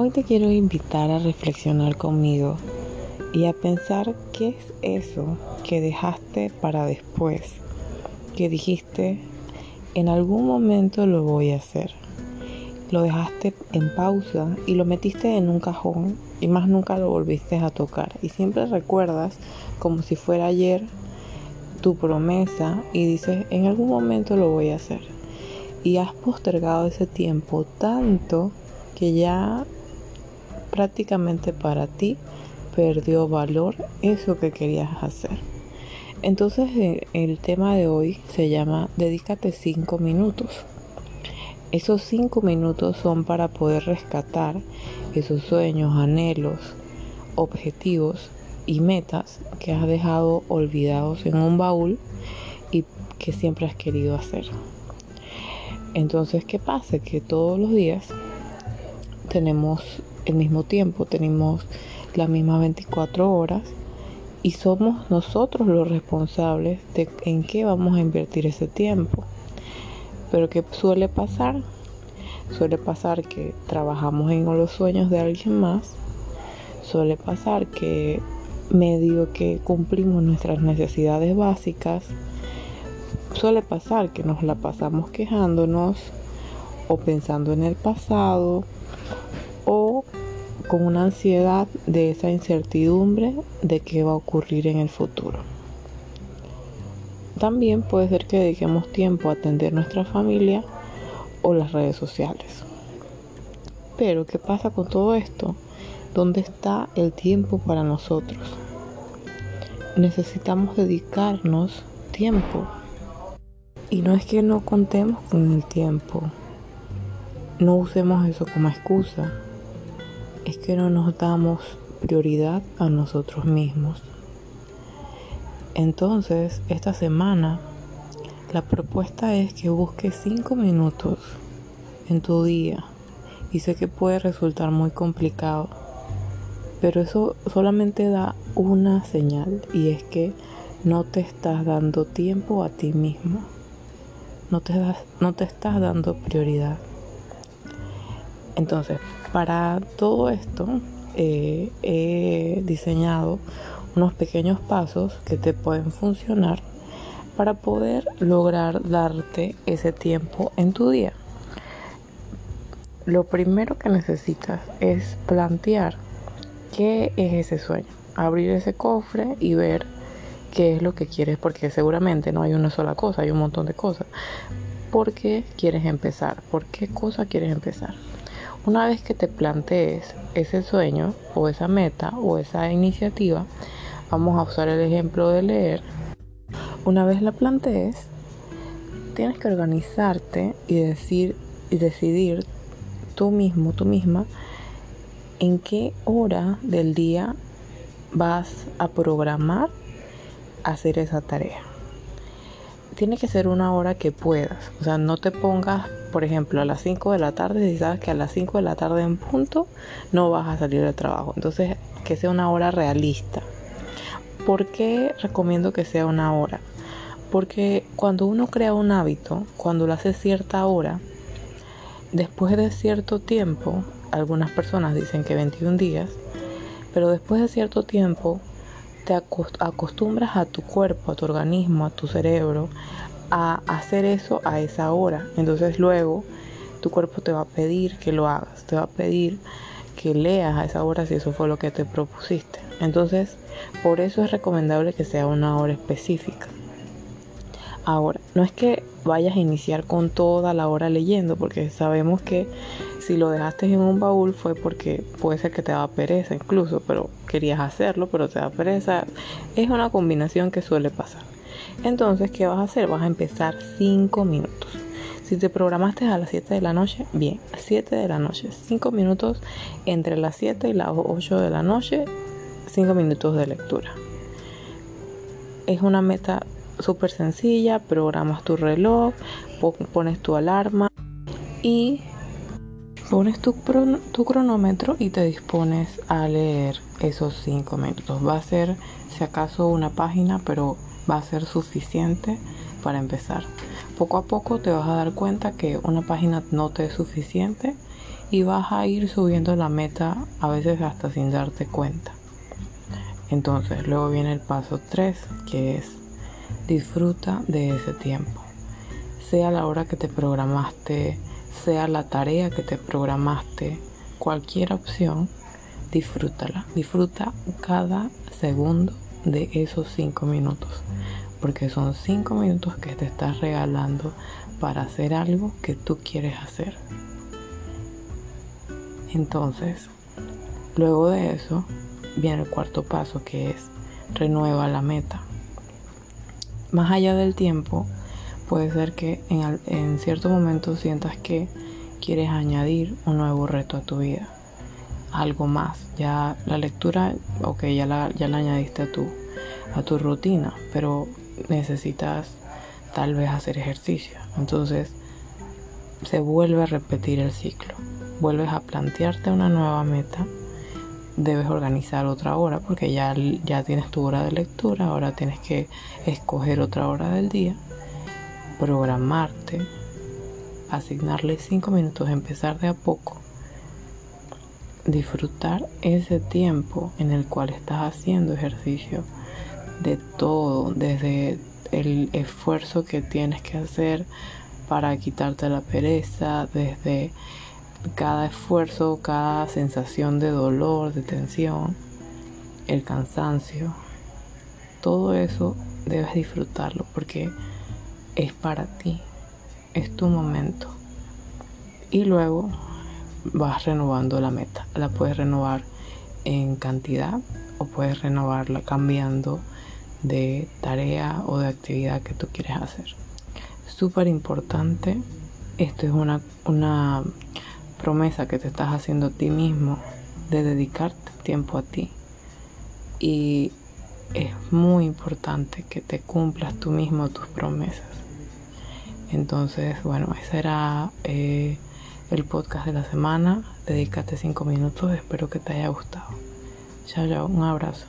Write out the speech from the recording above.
Hoy te quiero invitar a reflexionar conmigo y a pensar qué es eso que dejaste para después, que dijiste, en algún momento lo voy a hacer. Lo dejaste en pausa y lo metiste en un cajón y más nunca lo volviste a tocar. Y siempre recuerdas como si fuera ayer tu promesa y dices, en algún momento lo voy a hacer. Y has postergado ese tiempo tanto que ya prácticamente para ti perdió valor eso que querías hacer. Entonces eh, el tema de hoy se llama Dedícate 5 minutos. Esos 5 minutos son para poder rescatar esos sueños, anhelos, objetivos y metas que has dejado olvidados en un baúl y que siempre has querido hacer. Entonces, ¿qué pasa? Que todos los días tenemos el mismo tiempo, tenemos las mismas 24 horas y somos nosotros los responsables de en qué vamos a invertir ese tiempo. Pero ¿qué suele pasar? Suele pasar que trabajamos en los sueños de alguien más. Suele pasar que medio que cumplimos nuestras necesidades básicas. Suele pasar que nos la pasamos quejándonos o pensando en el pasado o con una ansiedad de esa incertidumbre de qué va a ocurrir en el futuro. También puede ser que dediquemos tiempo a atender nuestra familia o las redes sociales. Pero, ¿qué pasa con todo esto? ¿Dónde está el tiempo para nosotros? Necesitamos dedicarnos tiempo. Y no es que no contemos con el tiempo. No usemos eso como excusa es que no nos damos prioridad a nosotros mismos. Entonces, esta semana, la propuesta es que busques 5 minutos en tu día. Y sé que puede resultar muy complicado, pero eso solamente da una señal y es que no te estás dando tiempo a ti mismo. No te, das, no te estás dando prioridad. Entonces, para todo esto eh, he diseñado unos pequeños pasos que te pueden funcionar para poder lograr darte ese tiempo en tu día. Lo primero que necesitas es plantear qué es ese sueño, abrir ese cofre y ver qué es lo que quieres, porque seguramente no hay una sola cosa, hay un montón de cosas. ¿Por qué quieres empezar? ¿Por qué cosa quieres empezar? Una vez que te plantees ese sueño o esa meta o esa iniciativa, vamos a usar el ejemplo de leer. Una vez la plantees, tienes que organizarte y decir y decidir tú mismo, tú misma, en qué hora del día vas a programar hacer esa tarea tiene que ser una hora que puedas. O sea, no te pongas, por ejemplo, a las 5 de la tarde si sabes que a las 5 de la tarde en punto no vas a salir del trabajo. Entonces, que sea una hora realista. ¿Por qué recomiendo que sea una hora? Porque cuando uno crea un hábito, cuando lo hace cierta hora, después de cierto tiempo, algunas personas dicen que 21 días, pero después de cierto tiempo te acostumbras a tu cuerpo, a tu organismo, a tu cerebro, a hacer eso a esa hora. Entonces luego tu cuerpo te va a pedir que lo hagas, te va a pedir que leas a esa hora si eso fue lo que te propusiste. Entonces, por eso es recomendable que sea una hora específica. Ahora, no es que vayas a iniciar con toda la hora leyendo, porque sabemos que si lo dejaste en un baúl fue porque puede ser que te da pereza incluso, pero querías hacerlo, pero te da pereza. Es una combinación que suele pasar. Entonces, ¿qué vas a hacer? Vas a empezar 5 minutos. Si te programaste a las 7 de la noche, bien, 7 de la noche, 5 minutos entre las 7 y las 8 de la noche, 5 minutos de lectura. Es una meta súper sencilla, programas tu reloj, pones tu alarma y pones tu, tu, cronómetro y te dispones a leer esos 5 minutos. Va a ser, si acaso, una página, pero va a ser suficiente para empezar. Poco a poco te vas a dar cuenta que una página no te es suficiente y vas a ir subiendo la meta a veces hasta sin darte cuenta. Entonces luego viene el paso 3 que es disfruta de ese tiempo. Sea la hora que te programaste, sea la tarea que te programaste, cualquier opción, disfrútala. Disfruta cada segundo de esos 5 minutos. Porque son 5 minutos que te estás regalando para hacer algo que tú quieres hacer. Entonces, luego de eso, viene el cuarto paso que es renueva la meta. Más allá del tiempo, puede ser que en, en cierto momento sientas que quieres añadir un nuevo reto a tu vida. Algo más. Ya la lectura, ok, ya la, ya la añadiste a tu, a tu rutina, pero necesitas tal vez hacer ejercicio. Entonces se vuelve a repetir el ciclo vuelves a plantearte una nueva meta, debes organizar otra hora porque ya, ya tienes tu hora de lectura, ahora tienes que escoger otra hora del día, programarte, asignarle cinco minutos, empezar de a poco, disfrutar ese tiempo en el cual estás haciendo ejercicio de todo, desde el esfuerzo que tienes que hacer para quitarte la pereza, desde cada esfuerzo, cada sensación de dolor, de tensión, el cansancio, todo eso debes disfrutarlo porque es para ti, es tu momento. Y luego vas renovando la meta. La puedes renovar en cantidad o puedes renovarla cambiando de tarea o de actividad que tú quieres hacer. Súper importante. Esto es una, una promesa que te estás haciendo a ti mismo de dedicarte tiempo a ti. Y es muy importante que te cumplas tú mismo tus promesas. Entonces, bueno, ese era eh, el podcast de la semana. Dedícate cinco minutos. Espero que te haya gustado. Chao, chao. Un abrazo.